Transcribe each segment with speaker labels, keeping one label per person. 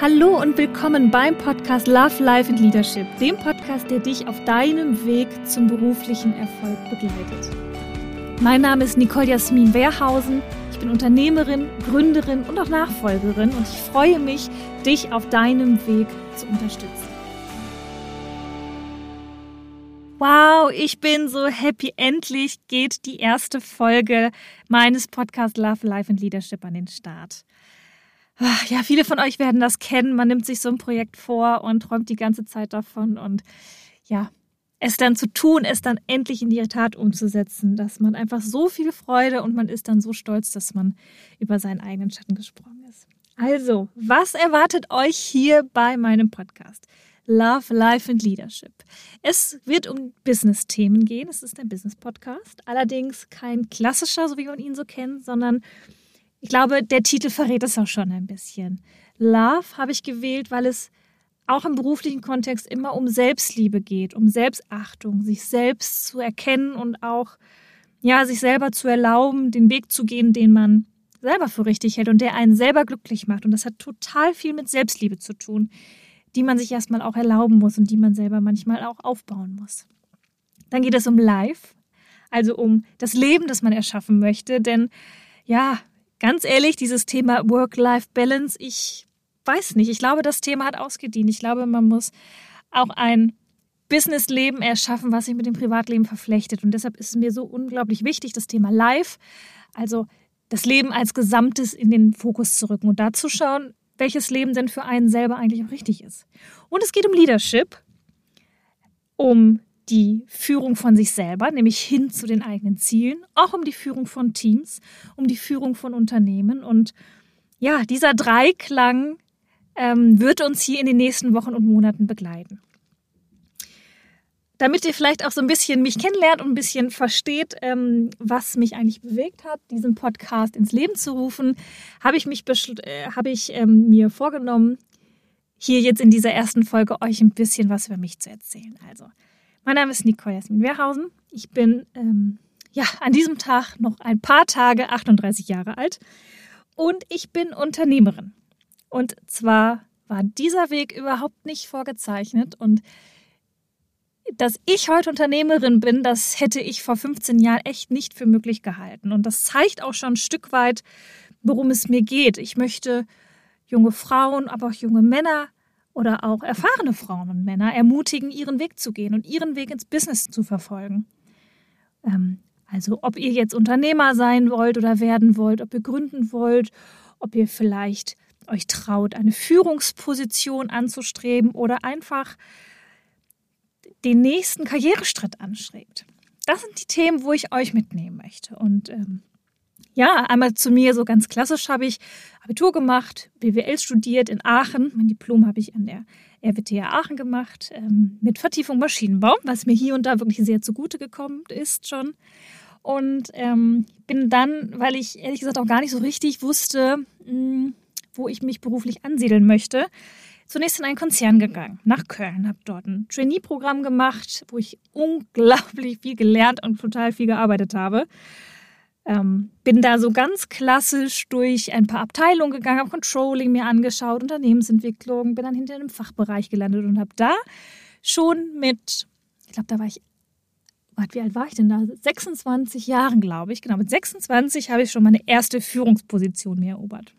Speaker 1: Hallo und willkommen beim Podcast Love, Life and Leadership, dem Podcast, der dich auf deinem Weg zum beruflichen Erfolg begleitet. Mein Name ist Nicole Jasmin Wehrhausen. Ich bin Unternehmerin, Gründerin und auch Nachfolgerin und ich freue mich, dich auf deinem Weg zu unterstützen. Wow, ich bin so happy. Endlich geht die erste Folge meines Podcasts Love, Life and Leadership an den Start. Ja, viele von euch werden das kennen. Man nimmt sich so ein Projekt vor und träumt die ganze Zeit davon und ja, es dann zu tun, es dann endlich in die Tat umzusetzen, dass man einfach so viel Freude und man ist dann so stolz, dass man über seinen eigenen Schatten gesprungen ist. Also, was erwartet euch hier bei meinem Podcast? Love, Life and Leadership. Es wird um Business-Themen gehen. Es ist ein Business-Podcast. Allerdings kein klassischer, so wie man ihn so kennt, sondern ich glaube, der Titel verrät es auch schon ein bisschen. Love habe ich gewählt, weil es auch im beruflichen Kontext immer um Selbstliebe geht, um Selbstachtung, sich selbst zu erkennen und auch ja, sich selber zu erlauben, den Weg zu gehen, den man selber für richtig hält und der einen selber glücklich macht. Und das hat total viel mit Selbstliebe zu tun, die man sich erstmal auch erlauben muss und die man selber manchmal auch aufbauen muss. Dann geht es um Life, also um das Leben, das man erschaffen möchte. Denn ja, ganz ehrlich, dieses Thema Work-Life-Balance, ich weiß nicht. Ich glaube, das Thema hat ausgedient. Ich glaube, man muss auch ein Businessleben erschaffen, was sich mit dem Privatleben verflechtet. Und deshalb ist es mir so unglaublich wichtig, das Thema Life, also das Leben als Gesamtes in den Fokus zu rücken und da zu schauen, welches Leben denn für einen selber eigentlich auch richtig ist. Und es geht um Leadership, um die Führung von sich selber, nämlich hin zu den eigenen Zielen, auch um die Führung von Teams, um die Führung von Unternehmen. Und ja, dieser Dreiklang ähm, wird uns hier in den nächsten Wochen und Monaten begleiten. Damit ihr vielleicht auch so ein bisschen mich kennenlernt und ein bisschen versteht, ähm, was mich eigentlich bewegt hat, diesen Podcast ins Leben zu rufen, habe ich, mich äh, habe ich ähm, mir vorgenommen, hier jetzt in dieser ersten Folge euch ein bisschen was über mich zu erzählen. Also, mein Name ist Nicole Jasmin Wehrhausen. Ich bin ähm, ja an diesem Tag noch ein paar Tage 38 Jahre alt und ich bin Unternehmerin. Und zwar war dieser Weg überhaupt nicht vorgezeichnet und dass ich heute Unternehmerin bin, das hätte ich vor 15 Jahren echt nicht für möglich gehalten. Und das zeigt auch schon ein Stück weit, worum es mir geht. Ich möchte junge Frauen, aber auch junge Männer oder auch erfahrene Frauen und Männer ermutigen, ihren Weg zu gehen und ihren Weg ins Business zu verfolgen. Ähm, also ob ihr jetzt Unternehmer sein wollt oder werden wollt, ob ihr gründen wollt, ob ihr vielleicht euch traut, eine Führungsposition anzustreben oder einfach den nächsten Karriereschritt anstrebt. Das sind die Themen, wo ich euch mitnehmen möchte. Und ähm, ja, einmal zu mir, so ganz klassisch habe ich Abitur gemacht, BWL studiert in Aachen. Mein Diplom habe ich an der RWTH Aachen gemacht, ähm, mit Vertiefung Maschinenbau, was mir hier und da wirklich sehr zugute gekommen ist schon. Und ähm, bin dann, weil ich ehrlich gesagt auch gar nicht so richtig wusste, mh, hm, wo ich mich beruflich ansiedeln möchte, zunächst in einen Konzern gegangen, nach Köln, habe dort ein Trainee-Programm gemacht, wo ich unglaublich viel gelernt und total viel gearbeitet habe. Ähm, bin da so ganz klassisch durch ein paar Abteilungen gegangen, habe Controlling mir angeschaut, Unternehmensentwicklung, bin dann hinter einem Fachbereich gelandet und habe da schon mit, ich glaube, da war ich, wie alt war ich denn da? 26 Jahren, glaube ich. Genau, mit 26 habe ich schon meine erste Führungsposition mir erobert.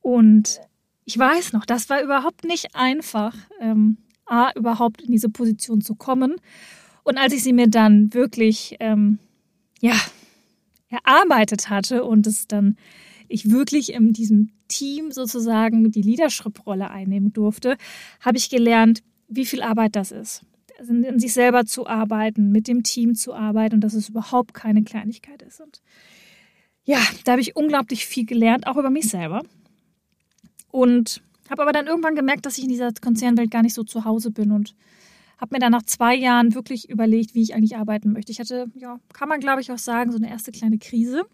Speaker 1: Und ich weiß noch, das war überhaupt nicht einfach, ähm, A, überhaupt in diese Position zu kommen. Und als ich sie mir dann wirklich ähm, ja, erarbeitet hatte und es dann ich wirklich in diesem Team sozusagen die Leadership-Rolle einnehmen durfte, habe ich gelernt, wie viel Arbeit das ist. Also in sich selber zu arbeiten, mit dem Team zu arbeiten und dass es überhaupt keine Kleinigkeit ist. Und ja, da habe ich unglaublich viel gelernt, auch über mich selber. Und habe aber dann irgendwann gemerkt, dass ich in dieser Konzernwelt gar nicht so zu Hause bin und habe mir dann nach zwei Jahren wirklich überlegt, wie ich eigentlich arbeiten möchte. Ich hatte, ja, kann man glaube ich auch sagen, so eine erste kleine Krise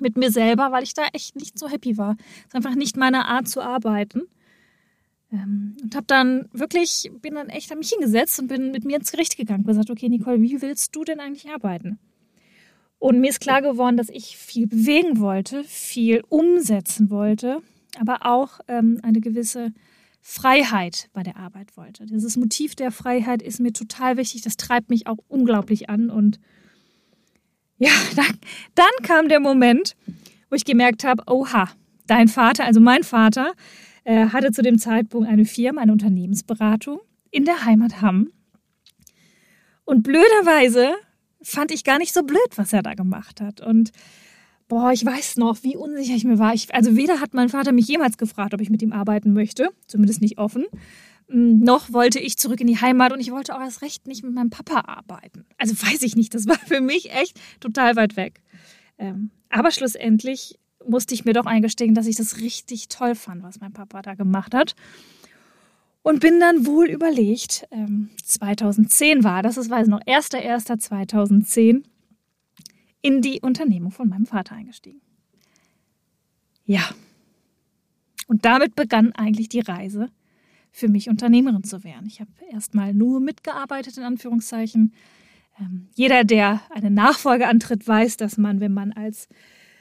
Speaker 1: mit mir selber, weil ich da echt nicht so happy war. Es ist einfach nicht meine Art zu arbeiten. Ähm, und habe dann wirklich, bin dann echt an mich hingesetzt und bin mit mir ins Gericht gegangen und gesagt, okay, Nicole, wie willst du denn eigentlich arbeiten? Und mir ist klar geworden, dass ich viel bewegen wollte, viel umsetzen wollte aber auch ähm, eine gewisse Freiheit bei der Arbeit wollte. Dieses Motiv der Freiheit ist mir total wichtig. Das treibt mich auch unglaublich an. Und ja, dann, dann kam der Moment, wo ich gemerkt habe, oha, dein Vater, also mein Vater, äh, hatte zu dem Zeitpunkt eine Firma, eine Unternehmensberatung in der Heimat Hamm. Und blöderweise fand ich gar nicht so blöd, was er da gemacht hat. Und boah, ich weiß noch, wie unsicher ich mir war. Ich, also weder hat mein Vater mich jemals gefragt, ob ich mit ihm arbeiten möchte, zumindest nicht offen, mm, noch wollte ich zurück in die Heimat und ich wollte auch erst recht nicht mit meinem Papa arbeiten. Also weiß ich nicht, das war für mich echt total weit weg. Ähm, aber schlussendlich musste ich mir doch eingestehen, dass ich das richtig toll fand, was mein Papa da gemacht hat. Und bin dann wohl überlegt, ähm, 2010 war das, das war jetzt noch 1.1.2010, in die Unternehmung von meinem Vater eingestiegen. Ja. Und damit begann eigentlich die Reise für mich, Unternehmerin zu werden. Ich habe erstmal nur mitgearbeitet, in Anführungszeichen. Ähm, jeder, der eine Nachfolge antritt, weiß, dass man, wenn man als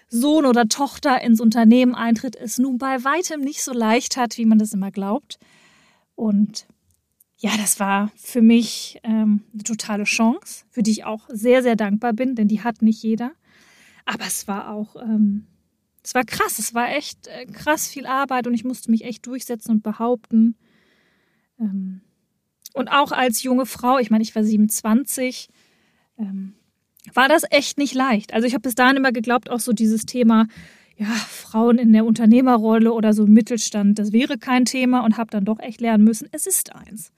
Speaker 1: Sohn oder Tochter ins Unternehmen eintritt, es nun bei weitem nicht so leicht hat, wie man das immer glaubt. Und ja, das war für mich ähm, eine totale Chance, für die ich auch sehr, sehr dankbar bin, denn die hat nicht jeder. Aber es war auch, ähm, es war krass, es war echt äh, krass viel Arbeit und ich musste mich echt durchsetzen und behaupten. Ähm, und auch als junge Frau, ich meine, ich war 27, ähm, war das echt nicht leicht. Also ich habe bis dahin immer geglaubt, auch so dieses Thema, ja, Frauen in der Unternehmerrolle oder so Mittelstand, das wäre kein Thema und habe dann doch echt lernen müssen, es ist eins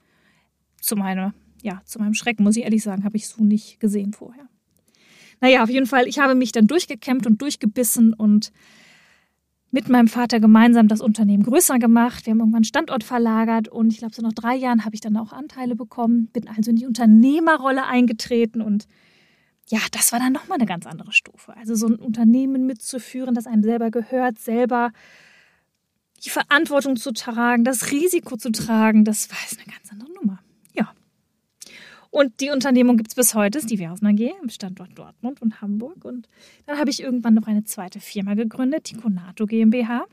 Speaker 1: zu meiner, ja, zu meinem Schrecken, muss ich ehrlich sagen, habe ich so nicht gesehen vorher. Naja, auf jeden Fall, ich habe mich dann durchgekämpft und durchgebissen und mit meinem Vater gemeinsam das Unternehmen größer gemacht. Wir haben irgendwann Standort verlagert und ich glaube, so nach drei Jahren habe ich dann auch Anteile bekommen, bin also in die Unternehmerrolle eingetreten und ja, das war dann nochmal eine ganz andere Stufe. Also so ein Unternehmen mitzuführen, das einem selber gehört, selber die Verantwortung zu tragen, das Risiko zu tragen, das war eine ganz andere Nummer. Und die Unternehmung gibt es bis heute, ist die Versen AG im Standort Dortmund und Hamburg. Und dann habe ich irgendwann noch eine zweite Firma gegründet, die Conato GmbH,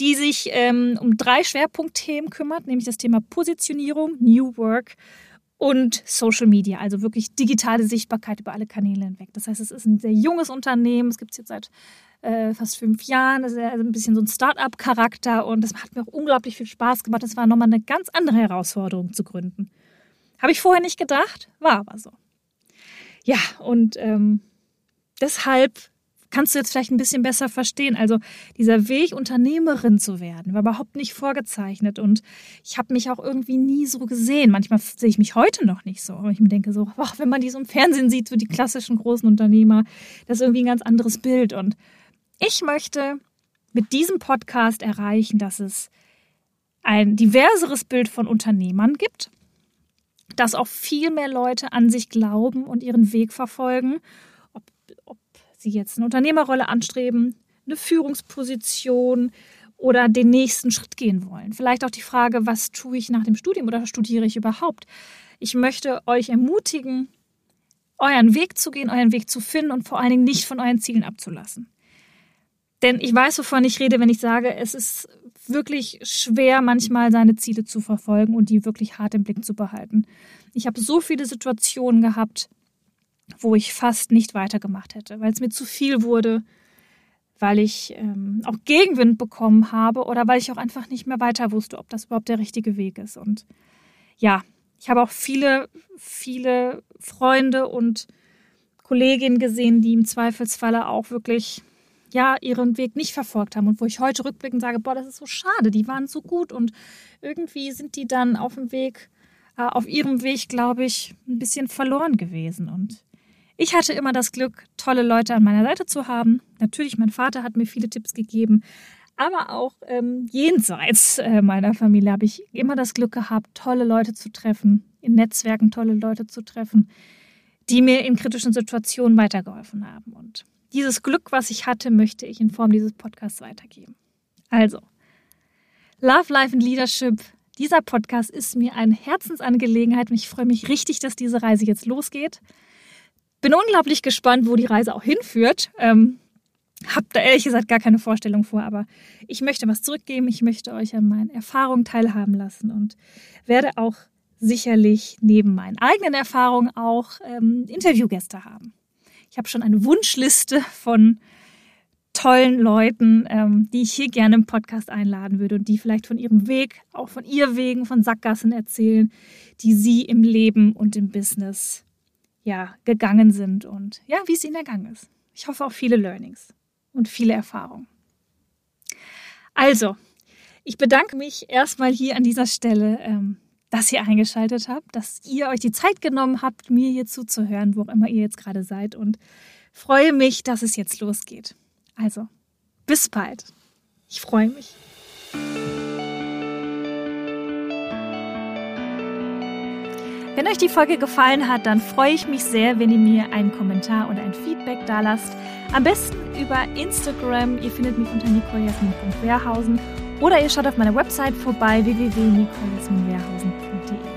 Speaker 1: die sich ähm, um drei Schwerpunktthemen kümmert, nämlich das Thema Positionierung, New Work und Social Media, also wirklich digitale Sichtbarkeit über alle Kanäle hinweg. Das heißt, es ist ein sehr junges Unternehmen, es gibt es jetzt seit äh, fast fünf Jahren, das ist also ein bisschen so ein Start-up-Charakter und das hat mir auch unglaublich viel Spaß gemacht. Das war nochmal eine ganz andere Herausforderung zu gründen. Habe ich vorher nicht gedacht, war aber so. Ja, und ähm, deshalb kannst du jetzt vielleicht ein bisschen besser verstehen. Also dieser Weg, Unternehmerin zu werden, war überhaupt nicht vorgezeichnet und ich habe mich auch irgendwie nie so gesehen. Manchmal sehe ich mich heute noch nicht so. Ich mir denke so, ach, wenn man die so im Fernsehen sieht, so die klassischen großen Unternehmer, das ist irgendwie ein ganz anderes Bild. Und ich möchte mit diesem Podcast erreichen, dass es ein diverseres Bild von Unternehmern gibt dass auch viel mehr Leute an sich glauben und ihren Weg verfolgen, ob, ob sie jetzt eine Unternehmerrolle anstreben, eine Führungsposition oder den nächsten Schritt gehen wollen. Vielleicht auch die Frage, was tue ich nach dem Studium oder studiere ich überhaupt? Ich möchte euch ermutigen, euren Weg zu gehen, euren Weg zu finden und vor allen Dingen nicht von euren Zielen abzulassen. Denn ich weiß, wovon ich rede, wenn ich sage, es ist wirklich schwer, manchmal seine Ziele zu verfolgen und die wirklich hart im Blick zu behalten. Ich habe so viele Situationen gehabt, wo ich fast nicht weitergemacht hätte, weil es mir zu viel wurde, weil ich ähm, auch Gegenwind bekommen habe oder weil ich auch einfach nicht mehr weiter wusste, ob das überhaupt der richtige Weg ist. Und ja, ich habe auch viele, viele Freunde und Kolleginnen gesehen, die im Zweifelsfalle auch wirklich ja ihren Weg nicht verfolgt haben und wo ich heute rückblickend sage, boah, das ist so schade, die waren so gut und irgendwie sind die dann auf dem Weg, äh, auf ihrem Weg, glaube ich, ein bisschen verloren gewesen und ich hatte immer das Glück, tolle Leute an meiner Seite zu haben. Natürlich, mein Vater hat mir viele Tipps gegeben, aber auch ähm, jenseits äh, meiner Familie habe ich immer das Glück gehabt, tolle Leute zu treffen, in Netzwerken tolle Leute zu treffen, die mir in kritischen Situationen weitergeholfen haben. Und dieses Glück, was ich hatte, möchte ich in Form dieses Podcasts weitergeben. Also, Love, Life and Leadership. Dieser Podcast ist mir eine Herzensangelegenheit und ich freue mich richtig, dass diese Reise jetzt losgeht. Bin unglaublich gespannt, wo die Reise auch hinführt. Ähm, habe da ehrlich gesagt gar keine Vorstellung vor, aber ich möchte was zurückgeben. Ich möchte euch an meinen Erfahrungen teilhaben lassen und werde auch sicherlich neben meinen eigenen Erfahrungen auch ähm, Interviewgäste haben. Ich habe schon eine Wunschliste von tollen Leuten, ähm, die ich hier gerne im Podcast einladen würde und die vielleicht von ihrem Weg, auch von ihr Wegen, von Sackgassen erzählen, die sie im Leben und im Business ja gegangen sind und ja, wie es ihnen ergangen ist. Ich hoffe auch viele Learnings und viele Erfahrungen. Also, ich bedanke mich erstmal hier an dieser Stelle, ähm, dass ihr eingeschaltet habt, dass ihr euch die Zeit genommen habt, mir hier zuzuhören, wo auch immer ihr jetzt gerade seid und freue mich, dass es jetzt losgeht. Also, bis bald. Ich freue mich. Wenn euch die Folge gefallen hat, dann freue ich mich sehr, wenn ihr mir einen Kommentar oder ein Feedback da lasst. Am besten über Instagram. Ihr findet mich unter nicolejasmin.wehrhausen oder ihr schaut auf meiner Website vorbei www.nicolejasminwehrhausen.de.